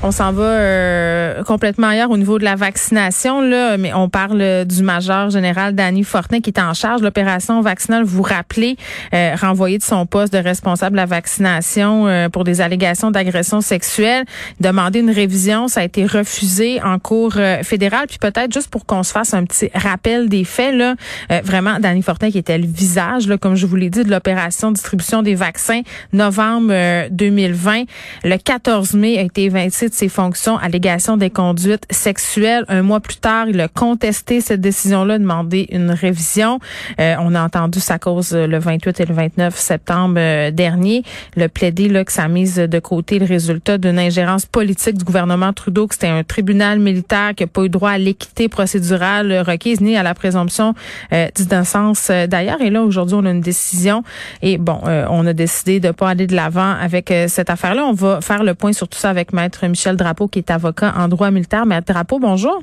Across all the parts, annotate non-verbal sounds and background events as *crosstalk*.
On s'en va euh, complètement ailleurs au niveau de la vaccination, là, mais on parle du major général Danny Fortin qui est en charge de l'opération vaccinale. Vous rappelez, euh, renvoyé de son poste de responsable de la vaccination euh, pour des allégations d'agression sexuelle, demander une révision, ça a été refusé en cours fédérale. Puis peut-être juste pour qu'on se fasse un petit rappel des faits, là, vraiment, Danny Fortin qui était le visage, là, comme je vous l'ai dit, de l'opération distribution des vaccins novembre 2020. Le 14 mai a été évincé de ses fonctions allégation des conduites sexuelles. Un mois plus tard, il a contesté cette décision-là, demandé une révision. Euh, on a entendu sa cause euh, le 28 et le 29 septembre euh, dernier. Le plaidé là, que ça mise de côté le résultat d'une ingérence politique du gouvernement Trudeau, que c'était un tribunal militaire qui n'a pas eu droit à l'équité procédurale requise ni à la présomption d'innocence d'ailleurs. Et là, aujourd'hui, on a une décision. Et bon, on a décidé de pas aller de l'avant avec cette affaire-là. On va faire le point sur tout ça avec Maître Michel Drapeau, qui est avocat en droit militaire. Maître Drapeau, bonjour.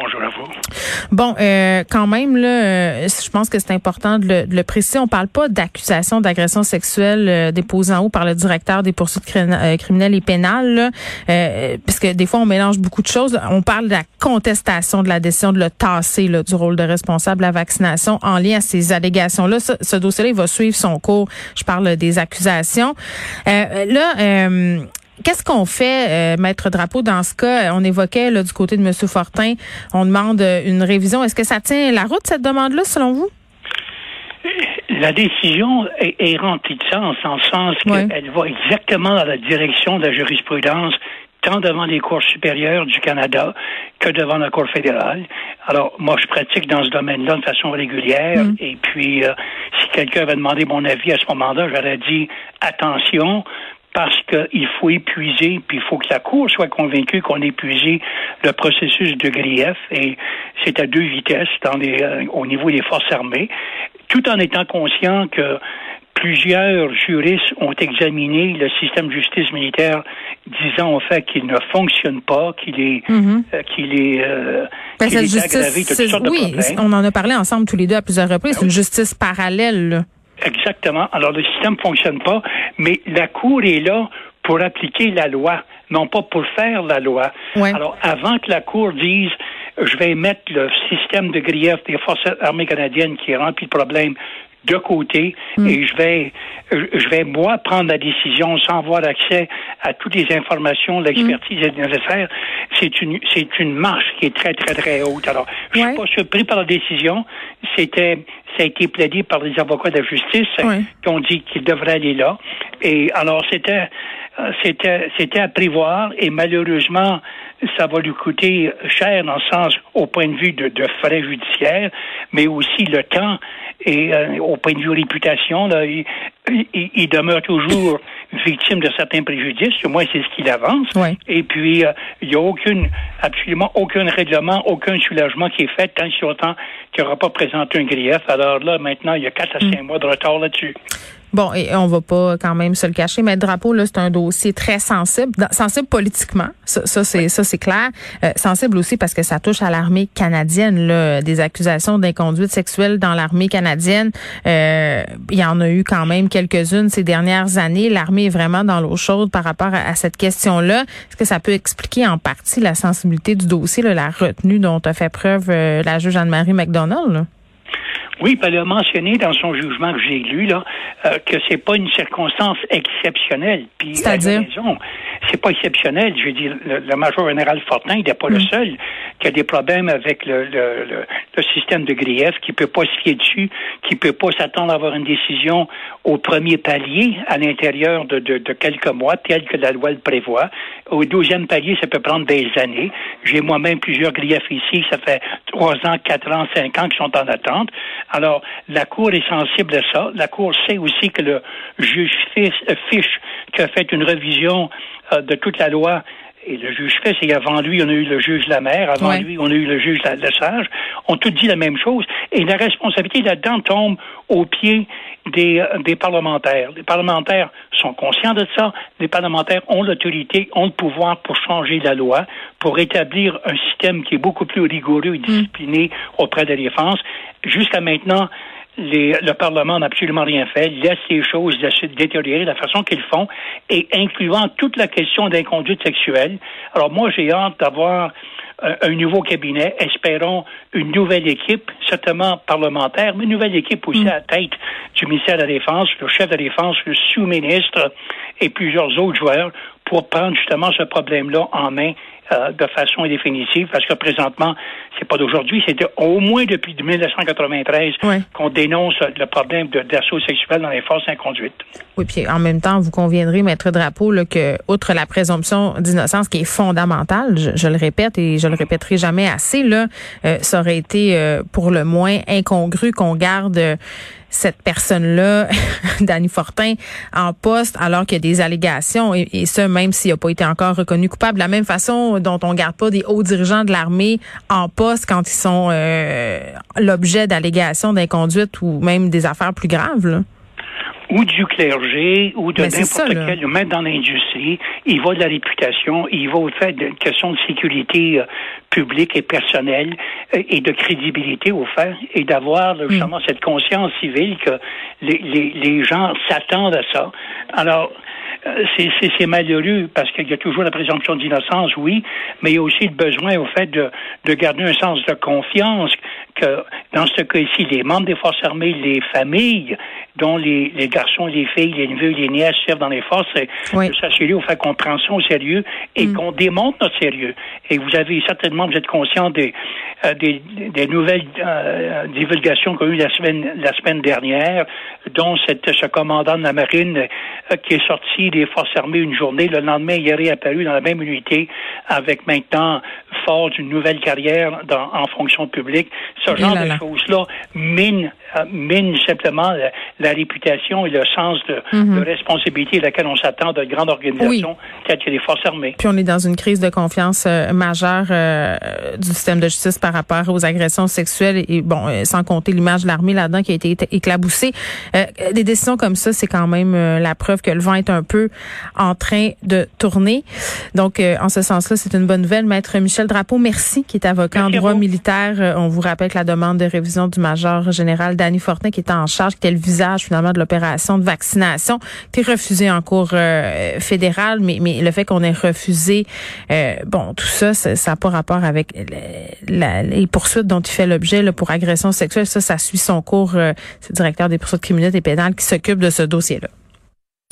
Bonjour à vous. Bon, euh, quand même, là, euh, je pense que c'est important de le, préciser. On parle pas d'accusation d'agression sexuelle euh, déposée en haut par le directeur des poursuites criminelles et pénales, parce que des fois, on mélange beaucoup de choses. On parle de la contestation de la décision de le tasser là, du rôle de responsable de la vaccination en lien à ces allégations-là. Ce, ce dossier-là, il va suivre son cours. Je parle des accusations. là, Qu'est-ce qu'on fait, euh, Maître Drapeau, dans ce cas? On évoquait là, du côté de M. Fortin, on demande euh, une révision. Est-ce que ça tient la route, cette demande-là, selon vous? La décision est, remplie de sens, en le sens qu'elle va exactement dans la direction de la jurisprudence tant devant les cours supérieures du Canada que devant la Cour fédérale. Alors, moi, je pratique dans ce domaine-là de façon régulière. Mm. Et puis, euh, si quelqu'un avait demandé mon avis à ce moment-là, j'aurais dit attention, parce qu'il faut épuiser, puis il faut que la Cour soit convaincue qu'on a épuisé le processus de grief, et c'est à deux vitesses dans les, euh, au niveau des forces armées, tout en étant conscient que plusieurs juristes ont examiné le système de justice militaire, disant en fait qu'il ne fonctionne pas, qu'il est, mm-hmm. euh, qu'il est, euh, ben, aggravé de toutes sortes oui, on en a parlé ensemble tous les deux à plusieurs reprises. C'est une justice parallèle. Exactement. Alors, le système ne fonctionne pas, mais la Cour est là pour appliquer la loi, non pas pour faire la loi. Alors, avant que la Cour dise je vais mettre le système de grief des forces armées canadiennes qui remplit le problème de côté mm. et je vais je vais moi prendre la décision sans avoir accès à toutes les informations, l'expertise mm. nécessaire. C'est une c'est une marche qui est très très très haute. Alors, je suis pas surpris par la décision. C'était ça a été plaidé par les avocats de la justice qui ont dit qu'il devrait aller là. Et alors c'était c'était c'était à prévoir et malheureusement ça va lui coûter cher dans le sens au point de vue de, de frais judiciaires, mais aussi le temps et euh, au point de vue réputation, là, il, il, demeure toujours victime de certains préjudices. Au moins, c'est ce qu'il avance. Et puis, euh, il n'y a aucune, absolument aucun règlement, aucun soulagement qui est fait tant si autant qu'il n'aura pas présenté un grief. Alors là, maintenant, il y a quatre à cinq mm. mois de retard là-dessus. Bon, et on va pas quand même se le cacher, mais le drapeau là, c'est un dossier très sensible, sensible politiquement, ça, ça c'est ça c'est clair, euh, sensible aussi parce que ça touche à l'armée canadienne, là, des accusations d'inconduite sexuelle dans l'armée canadienne. Euh, il y en a eu quand même quelques-unes ces dernières années. L'armée est vraiment dans l'eau chaude par rapport à, cette question-là. Est-ce que ça peut expliquer en partie la sensibilité du dossier, la retenue dont a fait preuve euh, la juge Anne-Marie McDonald? Oui, elle a mentionné dans son jugement que j'ai lu là euh, que c'est pas une circonstance exceptionnelle. Puis C'est-à-dire? c'est pas exceptionnel. Je veux dire, le, major général Fortin, il n'est pas le mm. seul qui a des problèmes avec le, le, le, système de grief, qui peut pas se fier dessus, qui peut pas s'attendre à avoir une décision au premier palier à l'intérieur de, de, de, quelques mois, tel que la loi le prévoit. Au deuxième palier, ça peut prendre des années. J'ai moi-même plusieurs griefs ici, ça fait trois ans, quatre ans, cinq ans qui sont en attente. Alors, la Cour est sensible à ça. La Cour sait aussi que le juge Fish, qui a fait une révision euh, de toute la loi, et le juge Fish, et avant lui, on a eu le juge Lamère, avant lui, on a eu le juge Lesage, ont tous dit la même chose. Et la responsabilité là-dedans tombe aux pieds des, euh, des parlementaires. Les parlementaires sont conscients de ça. Les parlementaires ont l'autorité, ont le pouvoir pour changer la loi, pour établir un système qui est beaucoup plus rigoureux et discipliné auprès de la défense. Jusqu'à maintenant, le Parlement n'a absolument rien fait, laisse les choses se détériorer de la façon qu'ils font, et incluant toute la question d'inconduite sexuelle. Alors moi, j'ai hâte d'avoir un nouveau cabinet, espérons une nouvelle équipe, certainement parlementaire, mais une nouvelle équipe aussi mm. à la tête du ministère de la Défense, le chef de la Défense, le sous-ministre et plusieurs autres joueurs pour prendre justement ce problème-là en main euh, de façon définitive, parce que présentement, c'est pas d'aujourd'hui, c'était au moins depuis 1993 qu'on dénonce le problème d'assaut sexuel dans les forces inconduites. Oui, puis en même temps, vous conviendrez, maître Drapeau, là, que outre la présomption d'innocence qui est fondamentale, je, le répète et je le répéterai jamais assez, là, euh, ça aurait été euh, pour le moins incongru qu'on garde cette personne-là, *laughs* Danny Fortin, en poste alors qu'il y a des allégations, et, ce, même s'il n'a pas été encore reconnu coupable. De la même façon dont on garde pas des hauts dirigeants de l'armée en poste quand ils sont euh, l'objet d'allégations d'inconduite ou même des affaires plus graves. Ou du clergé, ou de n'importe quel, même dans l'industrie, il va de la réputation, il va au fait de questions de sécurité euh, publique et personnelle euh, et de crédibilité au fait, et d'avoir mm. justement cette conscience civile que les, les, les gens s'attendent à ça. Alors, euh, c'est malheureux parce qu'il y a toujours la présomption d'innocence, oui, mais il y a aussi le besoin au fait de, de garder un sens de confiance que dans ce cas-ci, les membres des forces armées, les familles dont les, les garçons, les filles, les neveux, les nièces servent dans les forces, oui. de s'assurer au fait qu'on prend ça au sérieux et mm. qu'on démontre notre sérieux. Et vous avez certainement, vous êtes conscient des, euh, des, des, nouvelles euh, divulgations qu'on a eues la semaine, la semaine dernière, dont cette, ce commandant de la marine euh, qui est sorti des forces armées une journée, le lendemain, il est réapparu dans la même unité avec maintenant fort d'une nouvelle carrière dans, en fonction publique. Ce genre de choses-là mine, mine simplement la la réputation et le sens de, mhm. responsabilité à laquelle on s'attend de grandes organisations telles que les forces armées. Puis on est dans une crise de confiance euh, majeure euh, du système de justice par rapport aux agressions sexuelles et bon, euh, sans compter l'image de l'armée là-dedans qui a été éclaboussée. des décisions comme ça, c'est quand même la preuve que le vent est un peu en train de tourner. Donc, en ce sens-là, c'est une bonne nouvelle. Maître Michel Drapeau, merci, qui est avocat en droit militaire. on vous rappelle que la demande de révision du major général Danny Fortin, qui était en charge, qui était le visage finalement de l'opération de vaccination qui est refusée en cours euh, fédérale, mais, mais le fait qu'on ait refusé, euh, bon, tout ça, ça n'a pas rapport avec les poursuites dont il fait l'objet pour agression sexuelle. Ça, ça suit son cours. Euh, c'est le directeur des poursuites criminelles et pénales qui s'occupe de ce dossier-là.